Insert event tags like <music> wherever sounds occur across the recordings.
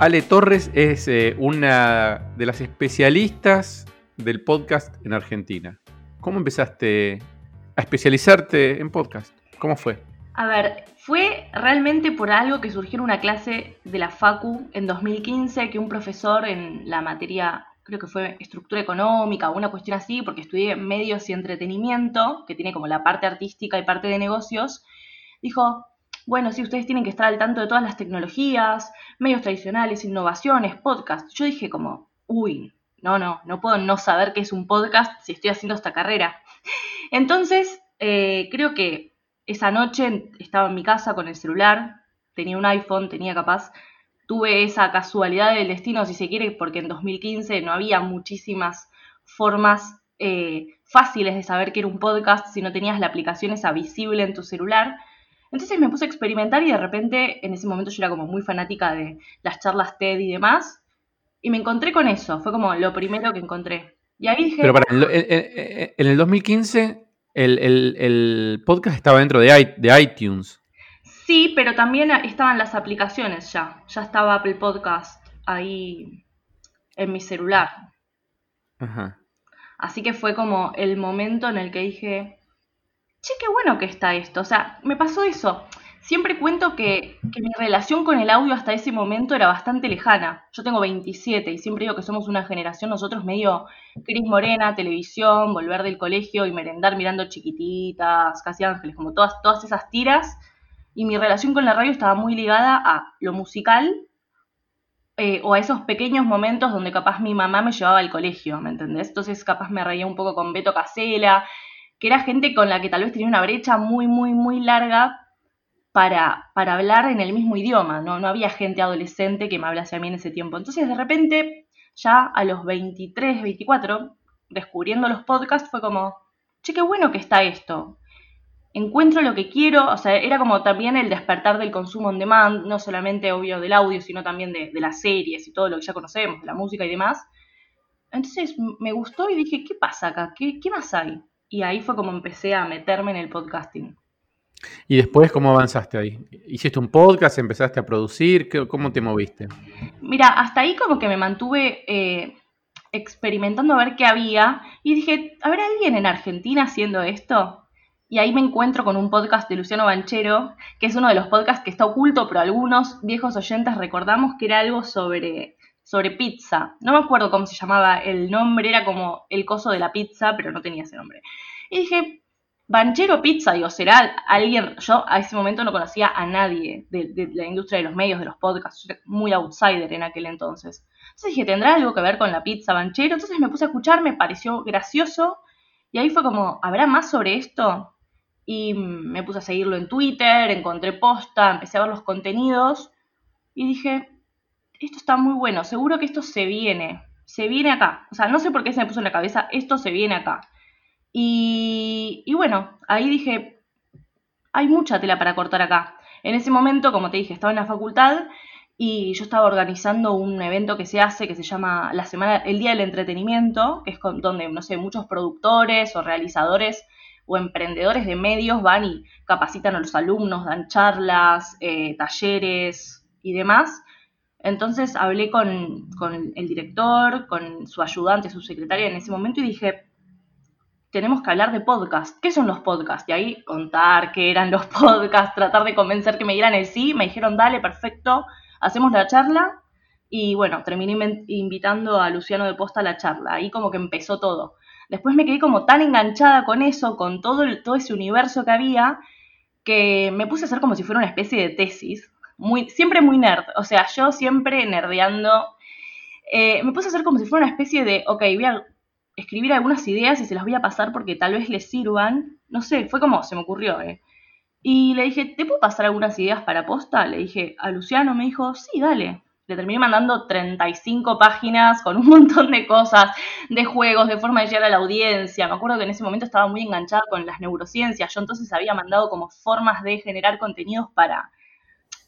Ale Torres es eh, una de las especialistas del podcast en Argentina. ¿Cómo empezaste a especializarte en podcast? ¿Cómo fue? A ver, fue realmente por algo que surgió en una clase de la FACU en 2015, que un profesor en la materia, creo que fue estructura económica o una cuestión así, porque estudié medios y entretenimiento, que tiene como la parte artística y parte de negocios, dijo, bueno, sí, ustedes tienen que estar al tanto de todas las tecnologías, medios tradicionales, innovaciones, podcasts. Yo dije como, uy, no, no, no puedo no saber qué es un podcast si estoy haciendo esta carrera. <laughs> Entonces, eh, creo que esa noche estaba en mi casa con el celular, tenía un iPhone, tenía capaz, tuve esa casualidad del destino, si se quiere, porque en 2015 no había muchísimas formas eh, fáciles de saber qué era un podcast si no tenías la aplicación esa visible en tu celular. Entonces me puse a experimentar y de repente en ese momento yo era como muy fanática de las charlas TED y demás. Y me encontré con eso, fue como lo primero que encontré. Y ahí dije... Pero para, en, el 2015 el, podcast estaba dentro de, de, iTunes. Sí, pero también estaban las aplicaciones ya. Ya estaba Apple Podcast ahí en mi celular. Ajá. Así que fue como el momento en el que dije, che, qué bueno que está esto. O sea, me pasó eso. Siempre cuento que, mi relación con el audio hasta ese momento era bastante lejana. Yo tengo 27 y siempre digo que somos una generación, nosotros medio Cris Morena, televisión, volver del colegio y merendar mirando chiquititas, casi ángeles, como todas, todas esas tiras. Y mi relación con la radio estaba muy ligada a lo musical eh, o a esos pequeños momentos donde capaz mi mamá me llevaba al colegio, ¿me entendés? Entonces capaz me reía un poco con Beto Casela que era gente con la que tal vez tenía una brecha muy, muy, muy larga para, para hablar en el mismo idioma, ¿no? No había gente adolescente que me hablase a mí en ese tiempo. Entonces, de repente, ya a los 23, 24, descubriendo los podcasts, fue como, che, qué bueno que está esto. Encuentro lo que quiero, o sea, era como también el despertar del consumo on demand, no solamente obvio del audio, sino también de, las series y todo lo que ya conocemos, de la música y demás. Entonces me gustó y dije, ¿qué pasa acá? ¿Qué, qué más hay? Y ahí fue como empecé a meterme en el podcasting. ¿Y después cómo avanzaste ahí? ¿Hiciste un podcast? ¿Empezaste a producir? ¿Cómo te moviste? Mira, hasta ahí como que me mantuve eh, experimentando a ver qué había y dije, ¿habrá alguien en Argentina haciendo esto? Y ahí me encuentro con un podcast de Luciano Banchero, que es uno de los podcasts que está oculto, pero algunos viejos oyentes recordamos que era algo sobre sobre pizza. No me acuerdo cómo se llamaba el nombre, era como el coso de la pizza, pero no tenía ese nombre. Y dije, Banchero Pizza, digo, será alguien, yo a ese momento no conocía a nadie de, la industria de los medios, de los podcasts, muy outsider en aquel entonces. Entonces dije, ¿tendrá algo que ver con la pizza Banchero? Entonces me puse a escuchar, me pareció gracioso, y ahí fue como, ¿habrá más sobre esto? Y me puse a seguirlo en Twitter, encontré posta, empecé a ver los contenidos, y dije, esto está muy bueno, seguro que esto se viene, se viene acá. O sea, no sé por qué se me puso en la cabeza, esto se viene acá. Y, y bueno, ahí dije, hay mucha tela para cortar acá. En ese momento, como te dije, estaba en la facultad y yo estaba organizando un evento que se hace que se llama la semana el día del entretenimiento que es donde no sé muchos productores o realizadores o emprendedores de medios van y capacitan a los alumnos dan charlas eh, talleres y demás entonces hablé con, el director, con su ayudante, su secretaria en ese momento y dije, tenemos que hablar de podcast. ¿Qué son los podcasts? Y ahí contar qué eran los <laughs> podcasts, tratar de convencer que me dieran el sí. Me dijeron, dale, perfecto, hacemos la charla. Y bueno, terminé invitando a Luciano de Posta a la charla. Ahí como que empezó todo. Después me quedé como tan enganchada con eso, con todo, todo ese universo que había, que me puse a hacer como si fuera una especie de tesis muy, siempre muy nerd. O sea, yo siempre nerdeando. Eh, me puse a hacer como si fuera una especie de, ok, voy a escribir algunas ideas y se las voy a pasar porque tal vez les sirvan. No sé, fue como se me ocurrió, ¿eh? Y le dije, ¿te puedo pasar algunas ideas para posta? Le dije a Luciano, me dijo, sí, dale. Le terminé mandando 35 páginas con un <laughs> montón de cosas, de juegos, de forma de llegar a la audiencia. Me acuerdo que en ese momento estaba muy enganchada con las neurociencias. Yo entonces había mandado como formas de generar contenidos para,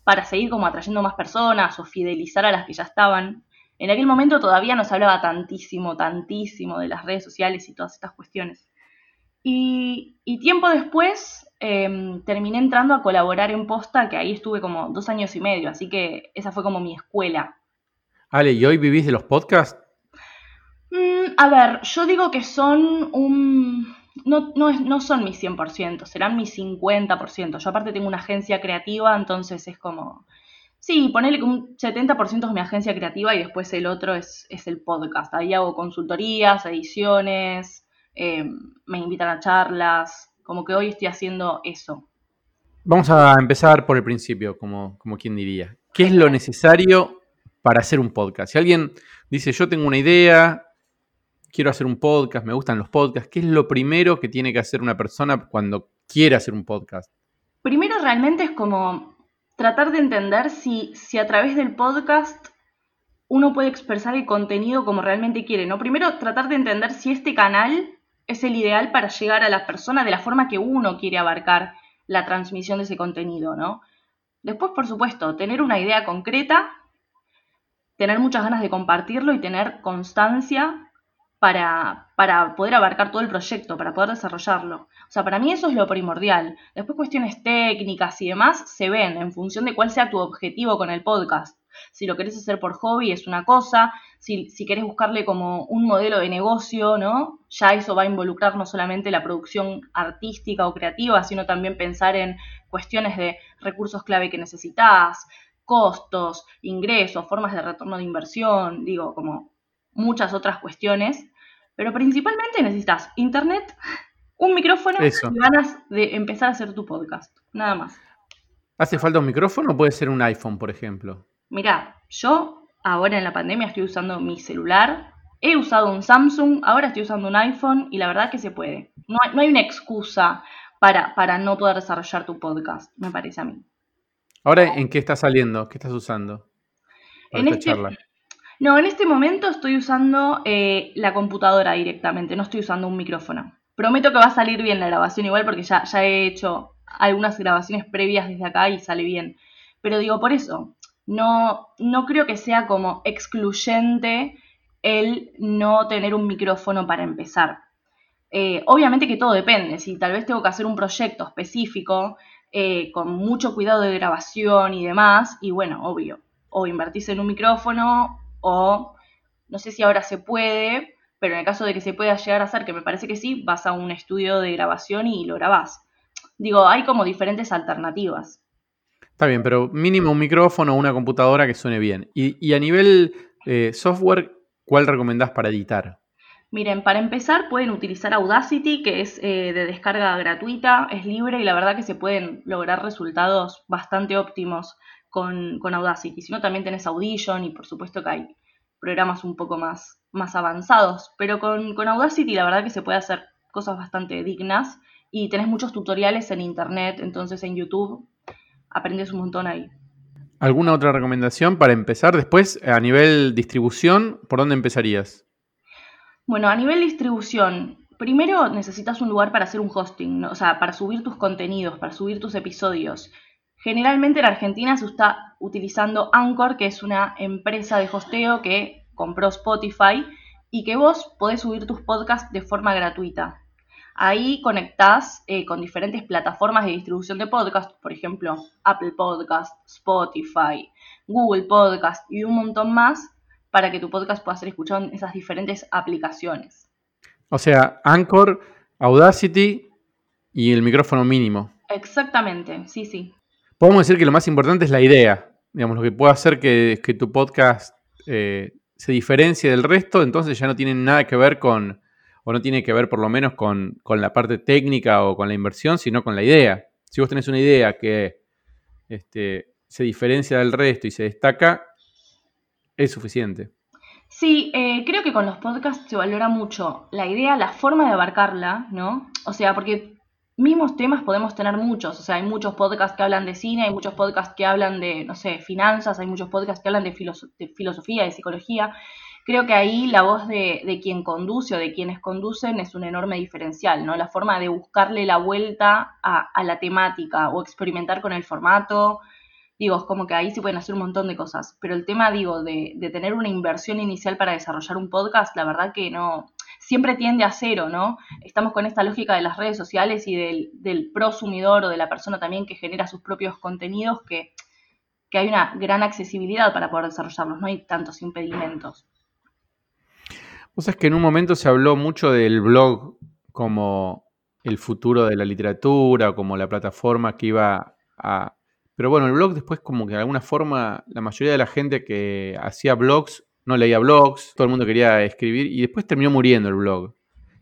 para seguir como atrayendo más personas o fidelizar a las que ya estaban. En aquel momento todavía no se hablaba tantísimo, tantísimo de las redes sociales y todas estas cuestiones. Y, tiempo después em, terminé entrando a colaborar en Posta, que ahí estuve como dos años y medio, así que esa fue como mi escuela. Ale, ¿y hoy vivís de los podcasts? Mm, a ver, yo digo que son un... No, no, son mis 100%, serán mis 50%. Yo aparte tengo una agencia creativa, entonces es como... Sí, ponele que un 70% es mi agencia creativa y después el otro es, es el podcast. Ahí hago consultorías, ediciones, eh, me invitan a charlas, como que hoy estoy haciendo eso. Vamos a empezar por el principio, como, como quien diría. ¿Qué es lo necesario para hacer un podcast? Si alguien dice, yo tengo una idea, quiero hacer un podcast, me gustan los podcasts, ¿qué es lo primero que tiene que hacer una persona cuando quiere hacer un podcast? Primero realmente es como tratar de entender si, si a través del podcast uno puede expresar el contenido como realmente quiere, ¿no? Primero tratar de entender si este canal es el ideal para llegar a la persona de la forma que uno quiere abarcar la transmisión de ese contenido, ¿no? Después, por supuesto, tener una idea concreta, tener muchas ganas de compartirlo y tener constancia para, para, poder abarcar todo el proyecto, para poder desarrollarlo. O sea, para mí eso es lo primordial. Después cuestiones técnicas y demás se ven en función de cuál sea tu objetivo con el podcast. Si lo querés hacer por hobby es una cosa, si, si querés buscarle como un modelo de negocio, ¿no? Ya eso va a involucrar no solamente la producción artística o creativa, sino también pensar en cuestiones de recursos clave que necesitas, costos, ingresos, formas de retorno de inversión, digo, como muchas otras cuestiones pero principalmente necesitas internet, un micrófono y ganas de empezar a hacer tu podcast. Nada más. ¿Hace falta un micrófono o puede ser un iPhone, por ejemplo? Mira, yo ahora en la pandemia estoy usando mi celular. He usado un Samsung, ahora estoy usando un iPhone y la verdad que se puede. No hay, no hay una excusa para, para no poder desarrollar tu podcast, me parece a mí. Ahora, ¿en qué estás saliendo? ¿Qué estás usando? en esta este charla? No, en este momento estoy usando eh, la computadora directamente, no estoy usando un micrófono. Prometo que va a salir bien la grabación igual porque ya, ya he hecho algunas grabaciones previas desde acá y sale bien. Pero digo, por eso, no, no creo que sea como excluyente el no tener un micrófono para empezar. Eh, obviamente que todo depende, si tal vez tengo que hacer un proyecto específico eh, con mucho cuidado de grabación y demás, y bueno, obvio, o invertís en un micrófono o no sé si ahora se puede, pero en el caso de que se pueda llegar a hacer, que me parece que sí, vas a un estudio de grabación y lo grabás. Digo, hay como diferentes alternativas. Está bien, pero mínimo un micrófono o una computadora que suene bien. Y, a nivel eh, software, ¿cuál recomendás para editar? Miren, para empezar pueden utilizar Audacity, que es eh, de descarga gratuita, es libre y la verdad que se pueden lograr resultados bastante óptimos con, con Audacity, sino también tenés Audition y por supuesto que hay programas un poco más, más avanzados, pero con, con Audacity la verdad que se puede hacer cosas bastante dignas y tenés muchos tutoriales en internet, entonces en YouTube aprendes un montón ahí. ¿Alguna otra recomendación para empezar? Después, a nivel distribución, ¿por dónde empezarías? Bueno, a nivel distribución, primero necesitas un lugar para hacer un hosting, o sea, para subir tus contenidos, para subir tus episodios. Generalmente en Argentina se está utilizando Anchor, que es una empresa de hosteo que compró Spotify y que vos podés subir tus podcasts de forma gratuita. Ahí conectás eh, con diferentes plataformas de distribución de podcasts, por ejemplo, Apple Podcast, Spotify, Google Podcast y un montón más para que tu podcast pueda ser escuchado en esas diferentes aplicaciones. O sea, Anchor, Audacity y el micrófono mínimo. Exactamente, sí, sí podemos decir que lo más importante es la idea. Digamos, lo que puede hacer que, tu podcast eh, se diferencie del resto, entonces ya no tiene nada que ver con, o no tiene que ver por lo menos con, la parte técnica o con la inversión, sino con la idea. Si vos tenés una idea que este, se diferencia del resto y se destaca, es suficiente. Sí, eh, creo que con los podcasts se valora mucho la idea, la forma de abarcarla, ¿no? O sea, porque mismos temas podemos tener muchos, o sea, hay muchos podcasts que hablan de cine, hay muchos podcasts que hablan de, no sé, finanzas, hay muchos podcasts que hablan de, filosofía, de psicología. Creo que ahí la voz de, quien conduce o de quienes conducen es un enorme diferencial, ¿no? La forma de buscarle la vuelta a, la temática o experimentar con el formato. Digo, es como que ahí se pueden hacer un montón de cosas. Pero el tema, digo, de, de tener una inversión inicial para desarrollar un podcast, la verdad que no, siempre tiende a cero, ¿no? Estamos con esta lógica de las redes sociales y del, prosumidor o de la persona también que genera sus propios contenidos que que hay una gran accesibilidad para poder desarrollarlos, no hay tantos impedimentos. Vos sabés que en un momento se habló mucho del blog como el futuro de la literatura, como la plataforma que iba a... Pero bueno, el blog después como que de alguna forma la mayoría de la gente que hacía blogs no leía blogs, todo el mundo quería escribir y después terminó muriendo el blog.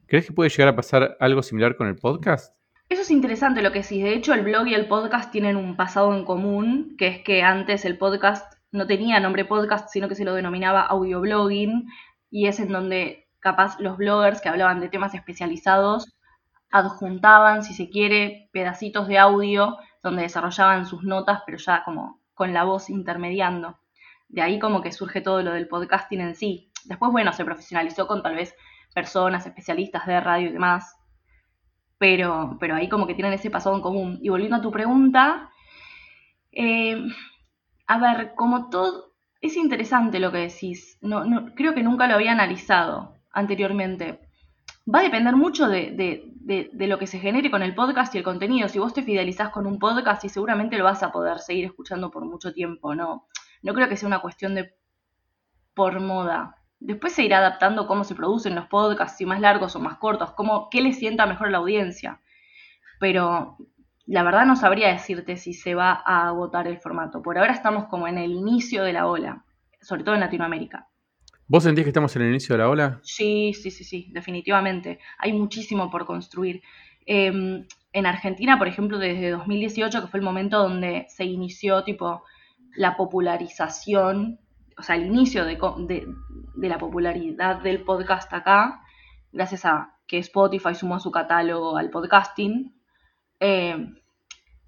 ¿Crees que puede llegar a pasar algo similar con el podcast? Eso es interesante lo que decís. De hecho, el blog y el podcast tienen un pasado en común, que es que antes el podcast no tenía nombre podcast, sino que se lo denominaba audioblogging, y es en donde capaz los bloggers que hablaban de temas especializados adjuntaban, si se quiere, pedacitos de audio donde desarrollaban sus notas, pero ya como con la voz intermediando. De ahí como que surge todo lo del podcasting en sí. Después, bueno, se profesionalizó con tal vez personas especialistas de radio y demás, pero, pero ahí como que tienen ese pasado en común. Y volviendo a tu pregunta, eh, a ver, como todo, es interesante lo que decís, no, no, creo que nunca lo había analizado anteriormente. Va a depender mucho de, de, lo que se genere con el podcast y el contenido. Si vos te fidelizás con un podcast y seguramente lo vas a poder seguir escuchando por mucho tiempo, ¿no? No creo que sea una cuestión de por moda. Después se irá adaptando cómo se producen los podcasts, si más largos o más cortos, cómo, qué le sienta mejor a la audiencia. Pero la verdad no sabría decirte si se va a agotar el formato. Por ahora estamos como en el inicio de la ola, sobre todo en Latinoamérica. ¿Vos sentís que estamos en el inicio de la ola? Sí, sí, sí, sí, definitivamente. Hay muchísimo por construir. Em, en Argentina, por ejemplo, desde 2018, que fue el momento donde se inició tipo la popularización, o sea, el inicio de, la popularidad del podcast acá, gracias a que Spotify sumó su catálogo al podcasting, em,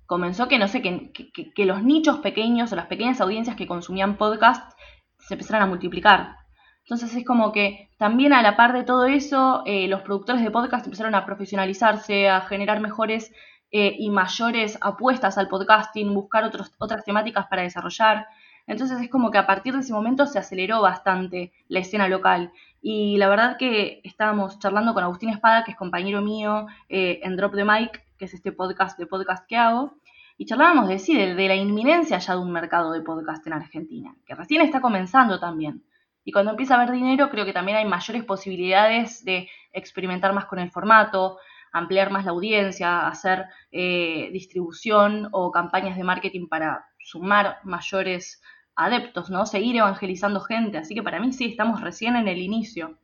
comenzó que, no sé, que, que, los nichos pequeños o las pequeñas audiencias que consumían podcast se empezaron a multiplicar. Entonces es como que también a la par de todo eso, eh, los productores de podcast empezaron a profesionalizarse, a generar mejores eh, y mayores apuestas al podcasting, buscar otros, otras temáticas para desarrollar. Entonces es como que a partir de ese momento se aceleró bastante la escena local. Y la verdad que estábamos charlando con Agustín Espada, que es compañero mío eh, en Drop the Mic, que es este podcast de podcast que hago. Y charlábamos de sí, de la inminencia ya de un mercado de podcast en Argentina, que recién está comenzando también. Y cuando empieza a haber dinero, creo que también hay mayores posibilidades de experimentar más con el formato, ampliar más la audiencia, hacer eh, distribución o campañas de marketing para sumar mayores adeptos, ¿no? Seguir evangelizando gente. Así que para mí sí, estamos recién en el inicio.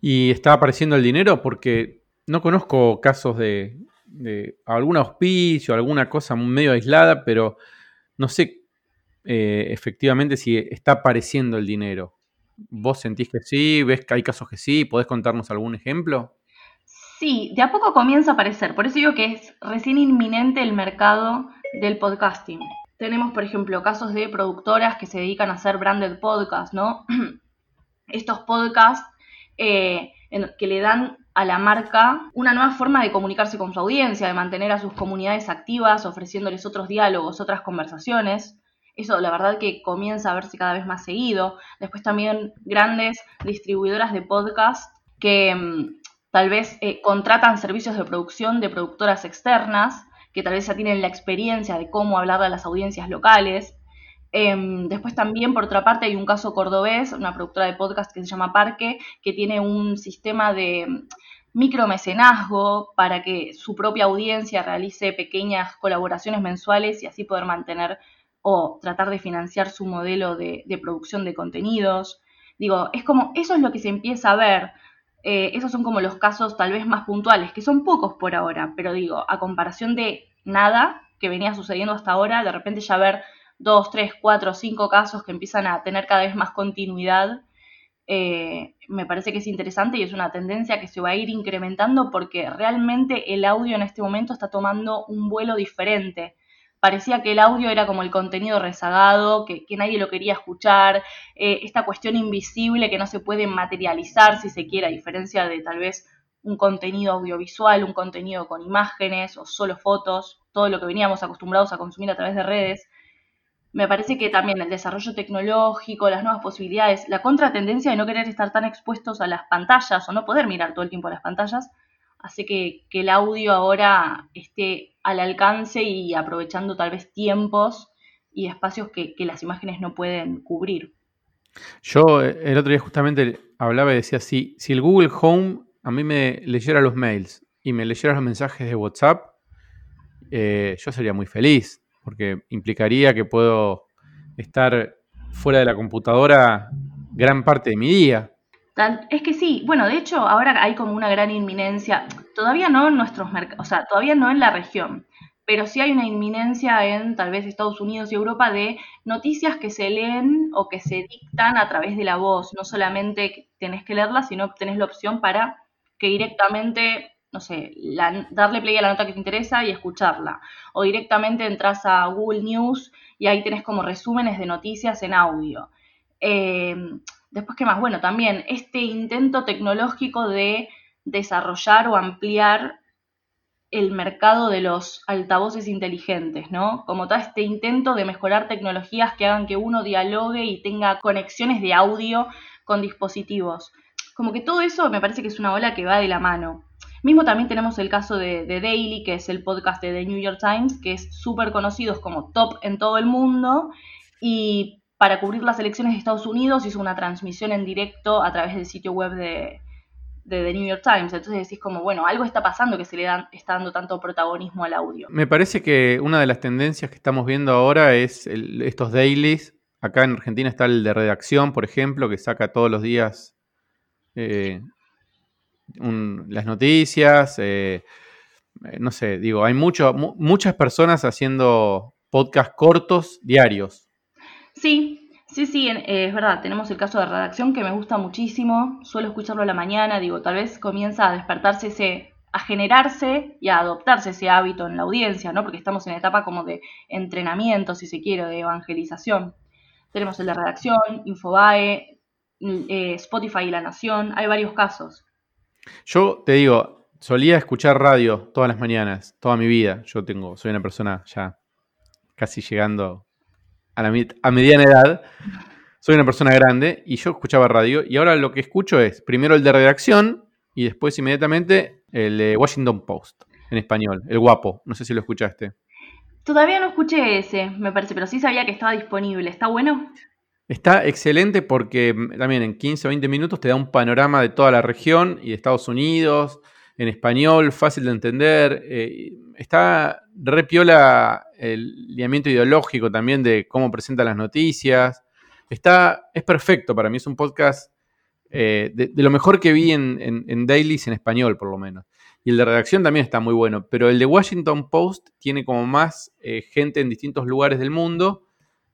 ¿Y está apareciendo el dinero? Porque no conozco casos de, algún auspicio, alguna cosa medio aislada, pero no sé eh, efectivamente si está apareciendo el dinero. ¿Vos sentís que sí? ¿Ves que hay casos que sí? ¿Podés contarnos algún ejemplo? Sí, de a poco comienza a aparecer. Por eso digo que es recién inminente el mercado del podcasting. Tenemos, por ejemplo, casos de productoras que se dedican a hacer branded podcasts, ¿no? <clears throat> Estos podcasts eh, que le dan a la marca una nueva forma de comunicarse con su audiencia, de mantener a sus comunidades activas, ofreciéndoles otros diálogos, otras conversaciones. Eso la verdad que comienza a verse cada vez más seguido. Después también grandes distribuidoras de podcast que mm, tal vez eh, contratan servicios de producción de productoras externas, que tal vez ya tienen la experiencia de cómo hablar a las audiencias locales. Em, después también, por otra parte, hay un caso cordobés, una productora de podcast que se llama Parque, que tiene un sistema de mm, micromecenazgo para que su propia audiencia realice pequeñas colaboraciones mensuales y así poder mantener o tratar de financiar su modelo de, producción de contenidos. Digo, es como, eso es lo que se empieza a ver. Eh, esos son como los casos tal vez más puntuales, que son pocos por ahora, pero digo, a comparación de nada que venía sucediendo hasta ahora, de repente ya ver dos, tres, cuatro, cinco casos que empiezan a tener cada vez más continuidad, eh, me parece que es interesante y es una tendencia que se va a ir incrementando porque realmente el audio en este momento está tomando un vuelo diferente parecía que el audio era como el contenido rezagado, que, nadie lo quería escuchar, eh, esta cuestión invisible que no se puede materializar si se quiere, a diferencia de tal vez un contenido audiovisual, un contenido con imágenes o solo fotos, todo lo que veníamos acostumbrados a consumir a través de redes. Me parece que también el desarrollo tecnológico, las nuevas posibilidades, la contratendencia de no querer estar tan expuestos a las pantallas o no poder mirar todo el tiempo a las pantallas, hace que, el audio ahora esté al alcance y aprovechando tal vez tiempos y espacios que, las imágenes no pueden cubrir. Yo eh, el otro día justamente hablaba y decía, si, si el Google Home a mí me leyera los mails y me leyera los mensajes de WhatsApp, eh, yo sería muy feliz, porque implicaría que puedo estar fuera de la computadora gran parte de mi día. Es que sí, bueno, de hecho ahora hay como una gran inminencia, todavía no en nuestros mercados, o sea, todavía no en la región, pero sí hay una inminencia en tal vez Estados Unidos y Europa de noticias que se leen o que se dictan a través de la voz. No solamente tenés que leerlas, sino tenés la opción para que directamente, no sé, darle play a la nota que te interesa y escucharla. O directamente entras a Google News y ahí tenés como resúmenes de noticias en audio. Eh, después, ¿qué más? Bueno, también este intento tecnológico de desarrollar o ampliar el mercado de los altavoces inteligentes, ¿no? Como todo este intento de mejorar tecnologías que hagan que uno dialogue y tenga conexiones de audio con dispositivos. Como que todo eso me parece que es una ola que va de la mano. Mismo también tenemos el caso de, Daily, que es el podcast de The New York Times, que es súper conocido, como top en todo el mundo. Y para cubrir las elecciones de Estados Unidos hizo una transmisión en directo a través del sitio web de, de The New York Times. Entonces decís como, bueno, algo está pasando que se le está dando tanto protagonismo al audio. Me parece que una de las tendencias que estamos viendo ahora es estos dailies. Acá en Argentina está el de redacción, por ejemplo, que saca todos los días eh, las noticias. Eh, eh, no sé, digo, hay mucho, muchas personas haciendo podcast cortos diarios. Sí, Sí, sí, eh, es verdad, tenemos el caso de redacción que me gusta muchísimo, suelo escucharlo a la mañana, digo, tal vez comienza a despertarse ese, a generarse y a adoptarse ese hábito en la audiencia, ¿no? Porque estamos en etapa como de entrenamiento, si se quiere, de evangelización. Tenemos el de redacción, Infobae, eh, Spotify y La Nación, hay varios casos. Yo te digo, solía escuchar radio todas las mañanas, toda mi vida. Yo tengo, soy una persona ya casi llegando a, la, a mediana edad, soy una persona grande y yo escuchaba radio y ahora lo que escucho es primero el de redacción y después inmediatamente el de Washington Post en español, el guapo. No sé si lo escuchaste. Todavía no escuché ese, me parece, pero sí sabía que estaba disponible. ¿Está bueno? Está excelente porque también en 15 o 20 minutos te da un panorama de toda la región y de Estados Unidos, en español, fácil de entender. Eh, está repiola el lineamiento ideológico también de cómo presenta las noticias. Está, es perfecto para mí, es un podcast eh, de, lo mejor que vi en, en, dailies en español, por lo menos. Y el de redacción también está muy bueno, pero el de Washington Post tiene como más eh, gente en distintos lugares del mundo,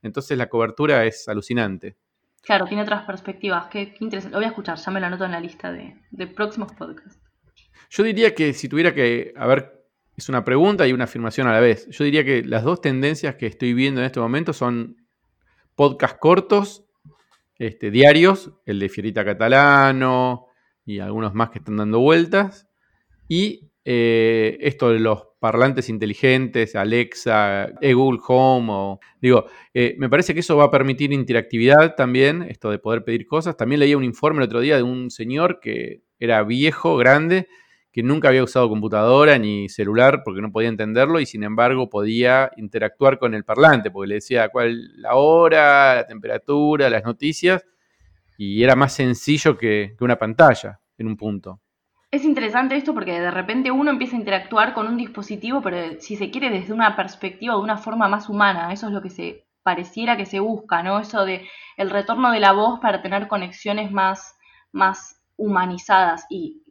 entonces la cobertura es alucinante. Claro, tiene otras perspectivas, qué, interesante. Lo voy a escuchar, ya me lo anoto en la lista de, de próximos podcasts. Yo diría que si tuviera que, a ver, es una pregunta y una afirmación a la vez. Yo diría que las dos tendencias que estoy viendo en este momento son podcast cortos, este, diarios, el de Fierita Catalano y algunos más que están dando vueltas, y eh, esto de los parlantes inteligentes, Alexa, Google Home, o, digo, eh, me parece que eso va a permitir interactividad también, esto de poder pedir cosas. También leía un informe el otro día de un señor que era viejo, grande, que nunca había usado computadora ni celular porque no podía entenderlo y sin embargo podía interactuar con el parlante porque le decía cuál la hora, la temperatura, las noticias y era más sencillo que, una pantalla en un punto. Es interesante esto porque de repente uno empieza a interactuar con un dispositivo, pero si se quiere desde una perspectiva, de una forma más humana, eso es lo que se pareciera que se busca, ¿no? Eso de el retorno de la voz para tener conexiones más, más humanizadas. Y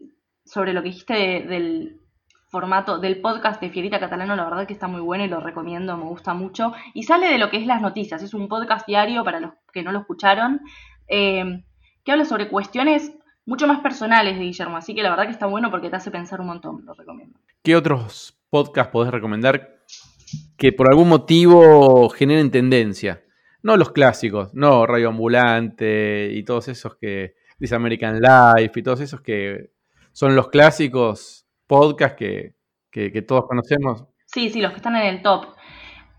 sobre lo que dijiste del formato del podcast de Fierita Catalano, la verdad que está muy bueno y lo recomiendo, me gusta mucho. Y sale de lo que es las noticias, es un podcast diario para los que no lo escucharon, eh, que habla sobre cuestiones mucho más personales de Guillermo, así que la verdad que está bueno porque te hace pensar un montón, lo recomiendo. ¿Qué otros podcasts podés recomendar que por algún motivo generen tendencia? No los clásicos, no Radio Ambulante y todos esos que dice American Life y todos esos que son los clásicos podcasts que, todos conocemos. Sí, sí, los que están en el top.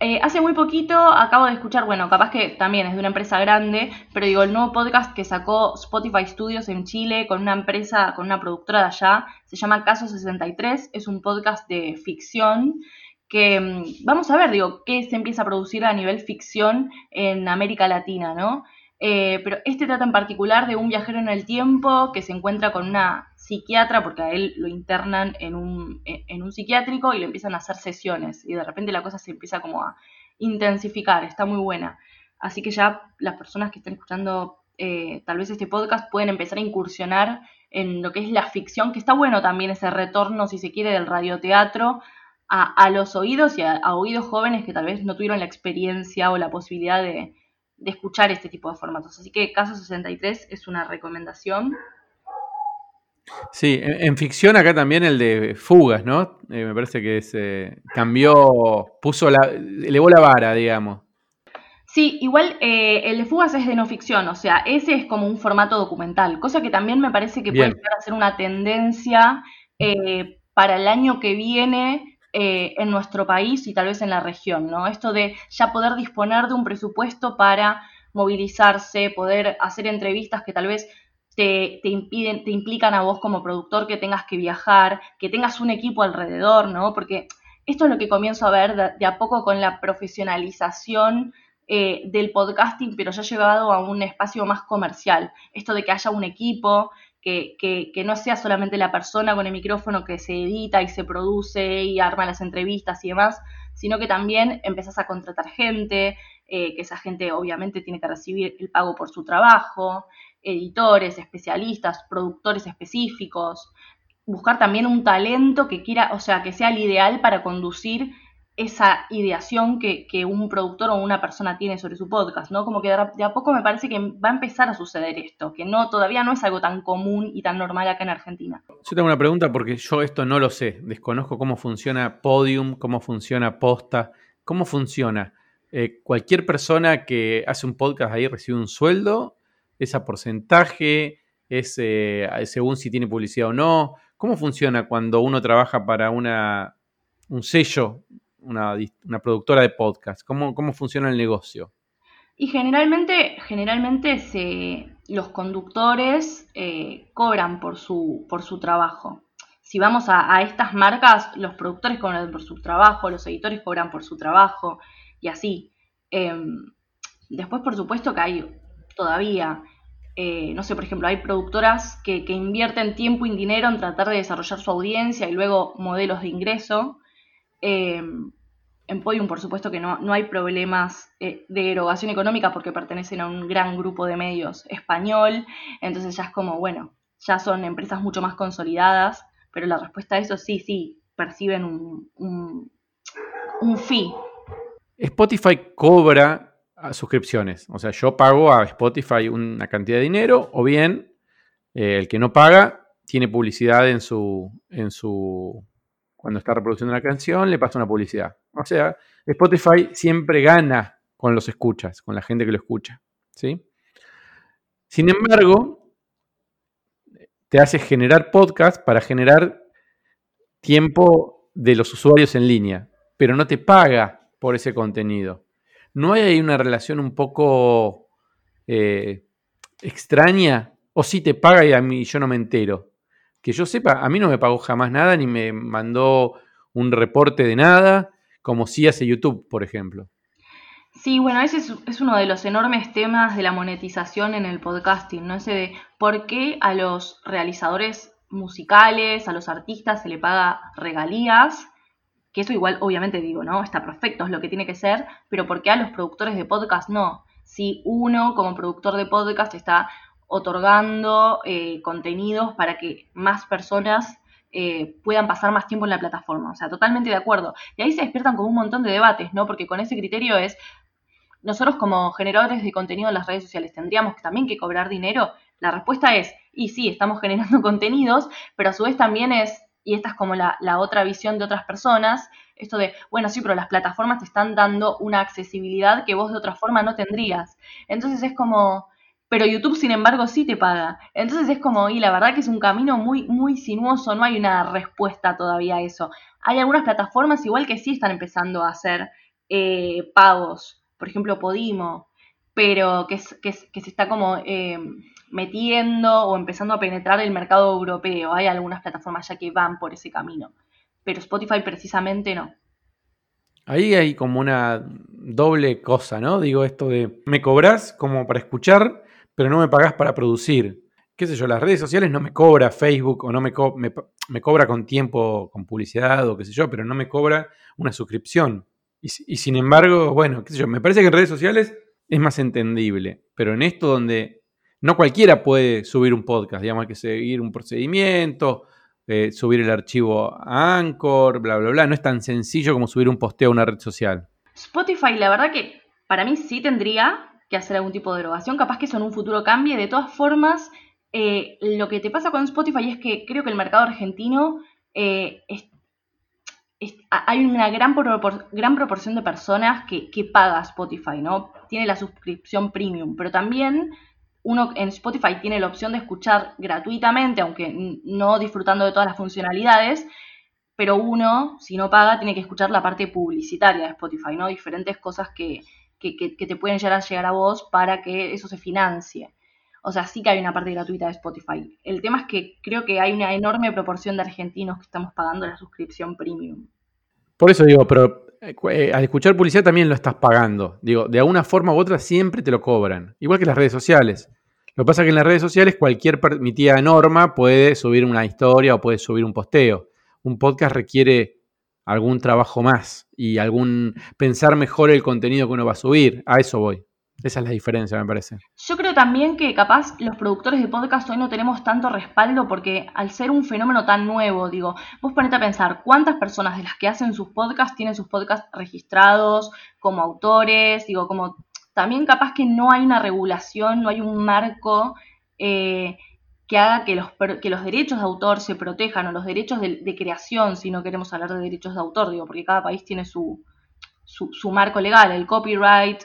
Eh, hace muy poquito acabo de escuchar, bueno, capaz que también es de una empresa grande, pero digo, el nuevo podcast que sacó Spotify Studios en Chile con una empresa, con una productora de allá, se llama Caso 63, es un podcast de ficción que mm, vamos a ver, digo, qué se empieza a producir a nivel ficción en América Latina, ¿no? Eh, pero este trata en particular de un viajero en el tiempo que se encuentra con una psiquiatra, porque a él lo internan en un, en un psiquiátrico y le empiezan a hacer sesiones y de repente la cosa se empieza como a intensificar, está muy buena. Así que ya las personas que están escuchando eh, tal vez este podcast pueden empezar a incursionar en lo que es la ficción, que está bueno también ese retorno, si se quiere, del radioteatro a, a los oídos y a, oídos jóvenes que tal vez no tuvieron la experiencia o la posibilidad de, escuchar este tipo de formatos. Así que Caso 63 es una recomendación. Sí, en, ficción acá también el de Fugas, ¿no? Eh, me parece que se cambió, puso la, elevó la vara, digamos. Sí, igual eh, el de Fugas es de no ficción, o sea, ese es como un formato documental, cosa que también me parece que puede ser una tendencia eh, para el año que viene eh, en nuestro país y tal vez en la región, ¿no? Esto de ya poder disponer de un presupuesto para movilizarse, poder hacer entrevistas que tal vez te, impiden, te implican a vos como productor que tengas que viajar, que tengas un equipo alrededor, ¿no? Porque esto es lo que comienzo a ver de a poco con la profesionalización eh, del podcasting, pero ya llevado a un espacio más comercial. Esto de que haya un equipo, que, que, no sea solamente la persona con el micrófono que se edita y se produce y arma las entrevistas y demás, sino que también empezás a contratar gente, eh, que esa gente obviamente tiene que recibir el pago por su trabajo, editores, especialistas, productores específicos, buscar también un talento que quiera, o sea, que sea el ideal para conducir esa ideación que, un productor o una persona tiene sobre su podcast, ¿no? Como que de a poco me parece que va a empezar a suceder esto, que no todavía no es algo tan común y tan normal acá en Argentina. Yo tengo una pregunta porque yo esto no lo sé, desconozco cómo funciona Podium, cómo funciona Posta, cómo funciona. Eh, cualquier persona que hace un podcast ahí recibe un sueldo, porcentaje, es eh, según si tiene publicidad o no. ¿Cómo funciona cuando uno trabaja para una, un sello una, productora de podcast? ¿Cómo, ¿Cómo, funciona el negocio? Y generalmente, generalmente se, los conductores eh, cobran por su, por su trabajo. Si vamos a, estas marcas, los productores cobran por su trabajo, los editores cobran por su trabajo y así. Em, después, por supuesto que hay todavía, eh, no sé, por ejemplo, hay productoras que, invierten tiempo y dinero en tratar de desarrollar su audiencia y luego modelos de ingreso. Em, en Podium, por supuesto que no, no hay problemas eh, de erogación económica porque pertenecen a un gran grupo de medios español, entonces ya es como, bueno, ya son empresas mucho más consolidadas, pero la respuesta a eso sí, sí, perciben un, un, fee. Spotify cobra suscripciones, o sea, yo pago a Spotify una cantidad de dinero, o bien eh, el que no paga tiene publicidad en su, en su cuando está reproduciendo una canción, le pasa una publicidad. O sea, Spotify siempre gana con los escuchas, con la gente que lo escucha. ¿sí? Sin embargo, te hace generar podcast para generar tiempo de los usuarios en línea, pero no te paga por ese contenido. ¿No hay ahí una relación un poco eh, extraña? ¿O si te paga y a mí yo no me entero? que yo sepa, a mí no me pagó jamás nada ni me mandó un reporte de nada, como si hace YouTube, por ejemplo. Sí, bueno, ese es, uno de los enormes temas de la monetización en el podcasting, ¿no? Ese de por qué a los realizadores musicales, a los artistas se le paga regalías, que eso igual obviamente digo, ¿no? Está perfecto, es lo que tiene que ser, pero ¿por qué a los productores de podcast no? Si uno como productor de podcast está otorgando eh, contenidos para que más personas eh, puedan pasar más tiempo en la plataforma. O sea, totalmente de acuerdo. Y ahí se despiertan como un montón de debates, ¿no? Porque con ese criterio es, nosotros como generadores de contenido en las redes sociales, ¿tendríamos también que cobrar dinero? La respuesta es, y sí, estamos generando <laughs> contenidos, pero a su vez también es, y esta es como la, la otra visión de otras personas, esto de, bueno, sí, pero las plataformas te están dando una accesibilidad que vos de otra forma no tendrías. Entonces es como, pero YouTube, sin embargo, sí te paga. Entonces es como, y la verdad que es un camino muy, muy sinuoso, no hay una respuesta todavía a eso. Hay algunas plataformas igual que sí están empezando a hacer eh, pagos, por ejemplo Podimo, pero que, que, se está como eh, metiendo o empezando a penetrar el mercado europeo. Hay algunas plataformas ya que van por ese camino, pero Spotify precisamente no. Ahí hay como una doble cosa, ¿no? Digo esto de, me cobras como para escuchar, pero no me pagás para producir. Qué sé yo, las redes sociales no me cobra Facebook o no me, me, cobra con tiempo, con publicidad o qué sé yo, pero no me cobra una suscripción. Y, y sin embargo, bueno, qué sé yo, me parece que en redes sociales es más entendible, pero en esto donde no cualquiera puede subir un podcast, digamos, hay que seguir un procedimiento, eh, subir el archivo a Anchor, bla, bla, bla. No es tan sencillo como subir un posteo a una red social. Spotify, la verdad que para mí sí tendría que hacer algún tipo de derogación. Capaz que eso en un futuro cambie. De todas formas, eh, lo que te pasa con Spotify es que creo que el mercado argentino eh, hay una gran, gran proporción de personas que, que, paga Spotify, ¿no? Tiene la suscripción premium, pero también uno en Spotify tiene la opción de escuchar gratuitamente, aunque no disfrutando de todas las funcionalidades, pero uno, si no paga, tiene que escuchar la parte publicitaria de Spotify, ¿no? Diferentes cosas que, te pueden llegar a llegar a vos para que eso se financie. O sea, sí que hay una parte gratuita de Spotify. El tema es que creo que hay una enorme proporción de argentinos que estamos pagando la suscripción premium. Por eso digo, pero al escuchar publicidad también lo estás pagando. Digo, de alguna forma u otra siempre te lo cobran. Igual que las redes sociales. Lo que pasa es que en las redes sociales cualquier permitida norma puede subir una historia o puede subir un posteo. Un podcast requiere algún trabajo más y algún pensar mejor el contenido que uno va a subir. A eso voy. Esa es la diferencia, me parece. Yo creo también que capaz los productores de podcast hoy no tenemos tanto respaldo porque al ser un fenómeno tan nuevo, digo, vos ponete a pensar cuántas personas de las que hacen sus podcasts tienen sus podcasts registrados como autores, digo, como también capaz que no hay una regulación, no hay un marco eh, que haga que los, que los derechos de autor se protejan o los derechos de, creación, si no queremos hablar de derechos de autor, digo, porque cada país tiene su, su, su marco legal, el copyright,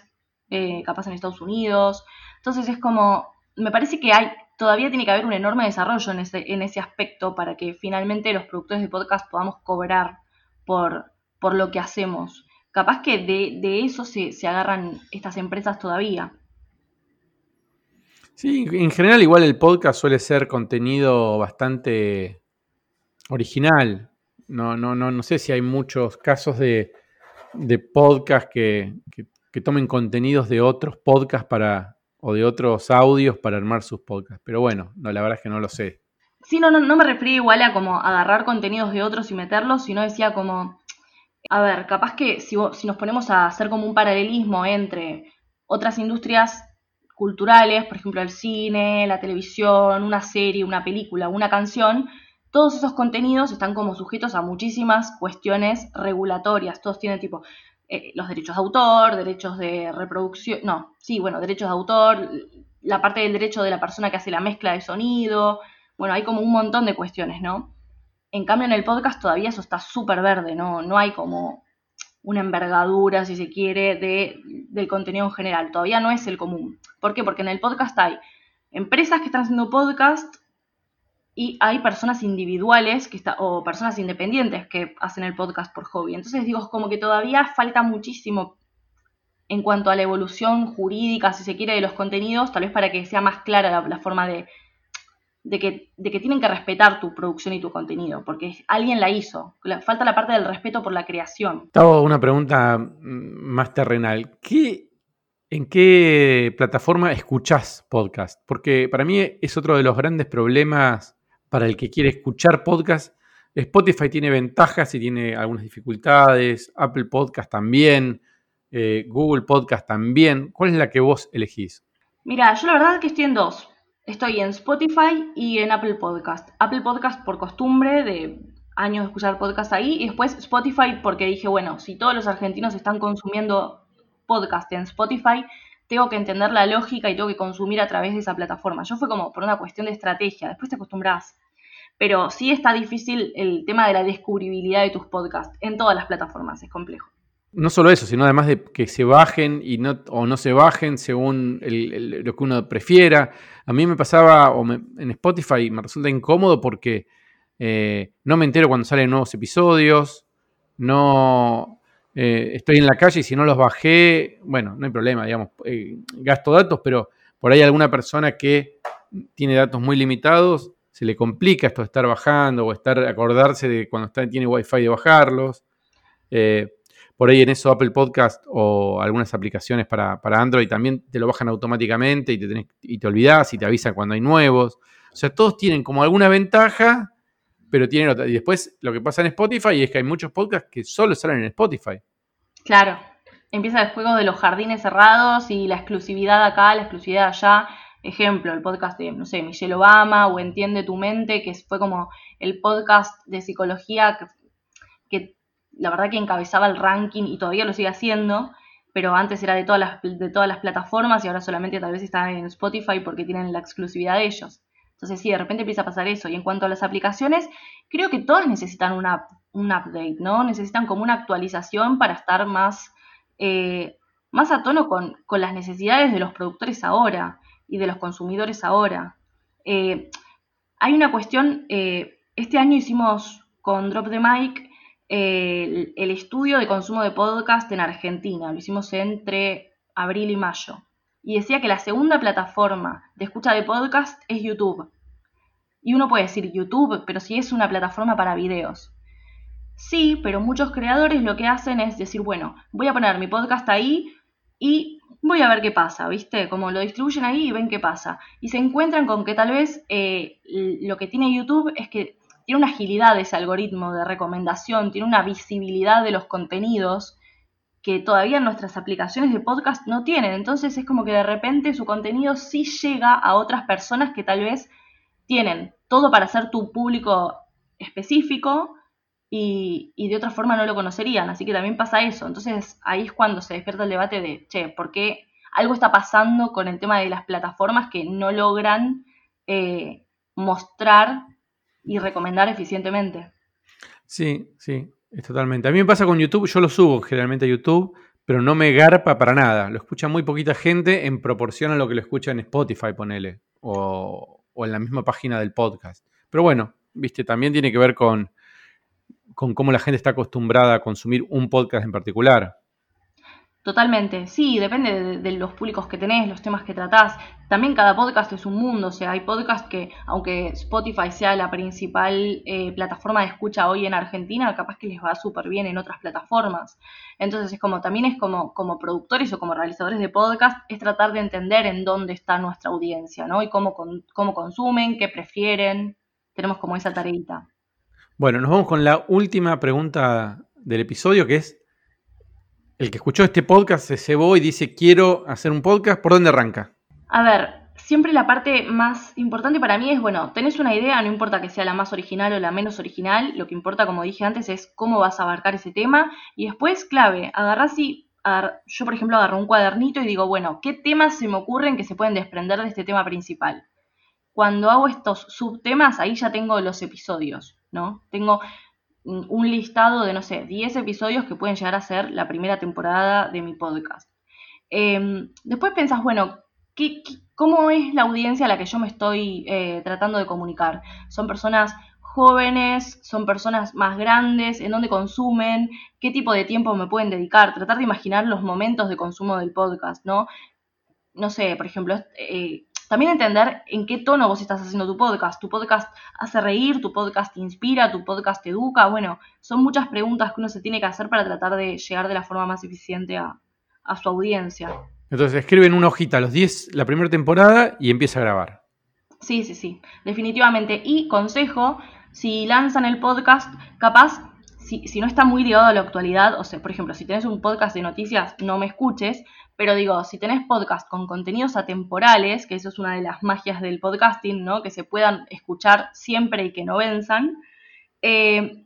eh, capaz en Estados Unidos. Entonces es como, me parece que hay, todavía tiene que haber un enorme desarrollo en ese, en ese aspecto para que finalmente los productores de podcast podamos cobrar por, por lo que hacemos. Capaz que de, eso se, agarran estas empresas todavía. Sí, en general igual el podcast suele ser contenido bastante original. No, no, no, no sé si hay muchos casos de, de podcast que tomen contenidos de otros podcasts para, o de otros audios para armar sus podcasts. Pero bueno, no, la verdad es que no lo sé. Sí, no, no, no me refería igual a como agarrar contenidos de otros y meterlos, sino decía como, a ver, capaz que si, si nos ponemos a hacer como un paralelismo entre otras industrias culturales, por ejemplo el cine, la televisión, una serie, una película, una canción, todos esos contenidos están como sujetos a muchísimas cuestiones regulatorias. Todos tienen tipo eh, los derechos de autor, derechos de reproducción, no, sí, bueno, derechos de autor, la parte del derecho de la persona que hace la mezcla de sonido, bueno, hay como un montón de cuestiones, ¿no? En cambio en el podcast todavía eso está súper verde, ¿no? No hay como una envergadura, si se quiere, de, del contenido en general, todavía no es el común. ¿Por qué? Porque en el podcast hay empresas que están haciendo podcast y hay personas individuales que está, o personas independientes que hacen el podcast por hobby. Entonces digo, como que todavía falta muchísimo en cuanto a la evolución jurídica, si se quiere, de los contenidos, tal vez para que sea más clara la, forma de, de, que, de que tienen que respetar tu producción y tu contenido, porque alguien la hizo. Falta la parte del respeto por la creación. Te una pregunta mm, más terrenal. ¿Qué, ¿En qué plataforma escuchás podcast? Porque para mí es otro de los grandes problemas para el que quiere escuchar podcast. Spotify tiene ventajas y tiene algunas dificultades, Apple Podcast también, eh, Google Podcast también. ¿Cuál es la que vos elegís? Mira, yo la verdad que estoy en dos. Estoy en Spotify y en Apple Podcast. Apple Podcast por costumbre de años de escuchar podcast ahí y después Spotify porque dije, bueno, si todos los argentinos están consumiendo podcast en Spotify, tengo que entender la lógica y tengo que consumir a través de esa plataforma. Yo fue como por una cuestión de estrategia, después te acostumbras pero sí está difícil el tema de la descubribilidad de tus podcasts en todas las plataformas, es complejo. No solo eso, sino además de que se bajen y no, o no se bajen según lo que uno prefiera. A mí me pasaba o en Spotify me resulta incómodo porque eh, no me entero cuando salen nuevos episodios, no eh, estoy en la calle y si no los bajé, bueno, no hay problema, digamos, eh, gasto datos, pero por ahí alguna persona que tiene datos muy limitados se le complica esto de estar bajando o estar acordarse de cuando está, tiene wifi de bajarlos. Eh, por ahí en eso Apple Podcast o algunas aplicaciones para, Android también te lo bajan automáticamente y te, tenés, y te olvidás y te avisan cuando hay nuevos. O sea, todos tienen como alguna ventaja, pero tienen otra. Y después lo que pasa en Spotify es que hay muchos podcasts que solo salen en Spotify. Claro, empieza el juego de los jardines cerrados y la exclusividad acá, la exclusividad allá. Ejemplo, el podcast de, no sé, Michelle Obama o Entiende tu mente, que fue como el podcast de psicología que la verdad que encabezaba el ranking y todavía lo sigue haciendo, pero antes era de todas las, de todas las plataformas y ahora solamente tal vez está en Spotify porque tienen la exclusividad de ellos. Entonces sí, de repente empieza a pasar eso. Y en cuanto a las aplicaciones, creo que todas necesitan una, un update, ¿no? Necesitan como una actualización para estar más, eh, más a tono con, las necesidades de los productores ahora y de los consumidores ahora. Eh, hay una cuestión, eh, este año hicimos con Drop the Mic el, estudio de consumo de podcast en Argentina. Lo hicimos entre abril y mayo. Y decía que la segunda plataforma de escucha de podcast es YouTube. Y uno puede decir YouTube, pero si es una plataforma para videos. Sí, pero muchos creadores lo que hacen es decir, bueno, voy a poner mi podcast ahí y voy a ver qué pasa, ¿viste? Como lo distribuyen ahí y ven qué pasa. Y se encuentran con que tal vez eh, lo que tiene YouTube es que tiene una agilidad ese algoritmo de recomendación, tiene una visibilidad de los contenidos que todavía nuestras aplicaciones de podcast no tienen. Entonces es como que de repente su contenido sí llega a otras personas que tal vez tienen todo para ser tu público específico y, de otra forma no lo conocerían. Así que también pasa eso. Entonces ahí es cuando se despierta el debate de, che, ¿por qué algo está pasando con el tema de las plataformas que no logran eh, mostrar y recomendar eficientemente. Sí, sí, es totalmente. A mí me pasa con YouTube, yo lo subo generalmente a YouTube, pero no me garpa para nada. Lo escucha muy poquita gente en proporción a lo que lo escucha en Spotify, ponele, o en la misma página del podcast. Pero bueno, viste, también tiene que ver con, con cómo la gente está acostumbrada a consumir un podcast en particular. Totalmente, sí, depende de, los públicos que tenés, los temas que tratás. También cada podcast es un mundo, o sea, hay podcasts que, aunque Spotify sea la principal eh, plataforma de escucha hoy en Argentina, capaz que les va súper bien en otras plataformas. Entonces es como, también es como, como productores o como realizadores de podcast, es tratar de entender en dónde está nuestra audiencia, ¿no? Y cómo, cómo consumen, qué prefieren. Tenemos como esa tareita. Bueno, nos vamos con la última pregunta del episodio, que es el que escuchó este podcast se cebó y dice quiero hacer un podcast, ¿por dónde arranca? A ver, siempre la parte más importante para mí es, bueno, tenés una idea, no importa que sea la más original o la menos original, lo que importa, como dije antes, es cómo vas a abarcar ese tema y después, clave, agarrás y, yo por ejemplo agarro un cuadernito y digo, bueno, ¿qué temas se me ocurren que se pueden desprender de este tema principal? Cuando hago estos subtemas, ahí ya tengo los episodios, ¿no? Tengo un listado de, no sé, 10 episodios que pueden llegar a ser la primera temporada de mi podcast. Em, después pensás, bueno, ¿qué, cómo es la audiencia a la que yo me estoy eh, tratando de comunicar? ¿Son personas jóvenes? ¿Son personas más grandes? ¿En dónde consumen? ¿Qué tipo de tiempo me pueden dedicar? Tratar de imaginar los momentos de consumo del podcast, ¿no? No sé, por ejemplo, eh, también entender en qué tono vos estás haciendo tu podcast. Tu podcast hace reír, tu podcast inspira, tu podcast educa. Bueno, son muchas preguntas que uno se tiene que hacer para tratar de llegar de la forma más eficiente a, su audiencia. Entonces escriben una hojita a los 10 la primera temporada y empieza a grabar. Sí, sí, sí, definitivamente. Y consejo, si lanzan el podcast, capaz, si, si no está muy ligado a la actualidad, o sea, por ejemplo, si tienes un podcast de noticias, no me escuches, pero digo, si tenés podcast con contenidos atemporales, que eso es una de las magias del podcasting, ¿no? Que se puedan escuchar siempre y que no venzan, eh,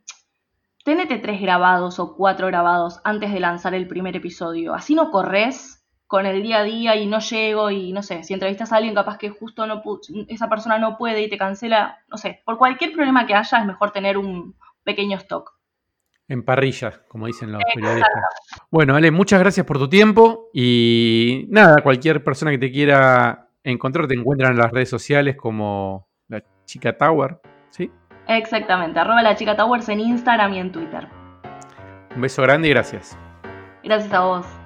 tenete tres grabados o cuatro grabados antes de lanzar el primer episodio. Así no corres con el día a día y no llego y no sé, si entrevistas a alguien capaz que justo no esa persona no puede y te cancela, no sé, por cualquier problema que haya es mejor tener un pequeño stock. En parrilla, como dicen los periodistas. Bueno, Ale, muchas gracias por tu tiempo y nada, cualquier persona que te quiera encontrar te encuentra en las redes sociales como la chica Tower, ¿sí? Exactamente, arroba la chica Towers en Instagram y en Twitter. Un beso grande y gracias. Gracias a vos.